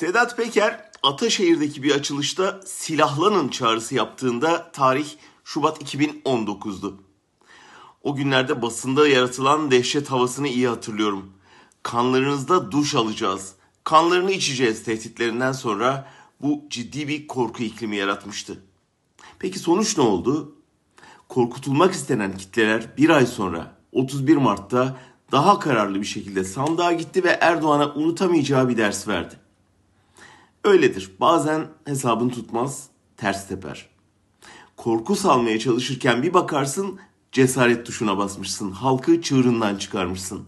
Sedat Peker Ataşehir'deki bir açılışta silahlanın çağrısı yaptığında tarih Şubat 2019'du. O günlerde basında yaratılan dehşet havasını iyi hatırlıyorum. Kanlarınızda duş alacağız, kanlarını içeceğiz tehditlerinden sonra bu ciddi bir korku iklimi yaratmıştı. Peki sonuç ne oldu? Korkutulmak istenen kitleler bir ay sonra 31 Mart'ta daha kararlı bir şekilde sandığa gitti ve Erdoğan'a unutamayacağı bir ders verdi. Öyledir. Bazen hesabın tutmaz, ters teper. Korku salmaya çalışırken bir bakarsın cesaret tuşuna basmışsın. Halkı çığırından çıkarmışsın.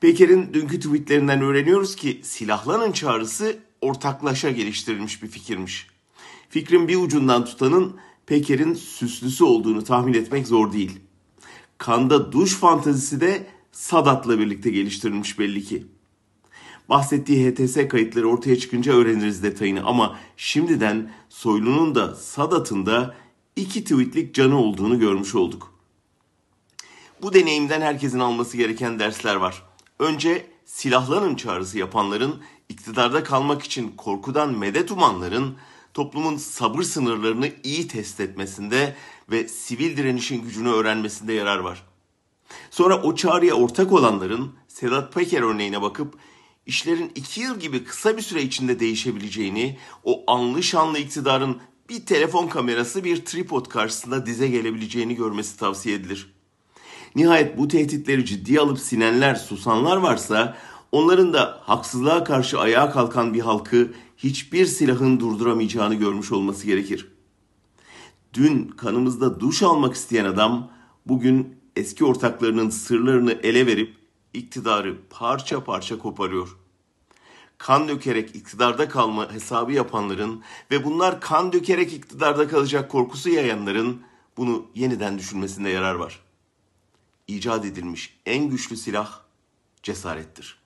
Peker'in dünkü tweetlerinden öğreniyoruz ki silahlanın çağrısı ortaklaşa geliştirilmiş bir fikirmiş. Fikrin bir ucundan tutanın Peker'in süslüsü olduğunu tahmin etmek zor değil. Kanda duş fantazisi de Sadat'la birlikte geliştirilmiş belli ki. Bahsettiği HTS kayıtları ortaya çıkınca öğreniriz detayını ama şimdiden Soylu'nun da Sadat'ın da iki tweetlik canı olduğunu görmüş olduk. Bu deneyimden herkesin alması gereken dersler var. Önce silahlanın çağrısı yapanların iktidarda kalmak için korkudan medet umanların toplumun sabır sınırlarını iyi test etmesinde ve sivil direnişin gücünü öğrenmesinde yarar var. Sonra o çağrıya ortak olanların Sedat Peker örneğine bakıp işlerin iki yıl gibi kısa bir süre içinde değişebileceğini, o anlı şanlı iktidarın bir telefon kamerası bir tripod karşısında dize gelebileceğini görmesi tavsiye edilir. Nihayet bu tehditleri ciddiye alıp sinenler, susanlar varsa onların da haksızlığa karşı ayağa kalkan bir halkı hiçbir silahın durduramayacağını görmüş olması gerekir. Dün kanımızda duş almak isteyen adam bugün eski ortaklarının sırlarını ele verip iktidarı parça parça koparıyor. Kan dökerek iktidarda kalma hesabı yapanların ve bunlar kan dökerek iktidarda kalacak korkusu yayanların bunu yeniden düşünmesinde yarar var. İcat edilmiş en güçlü silah cesarettir.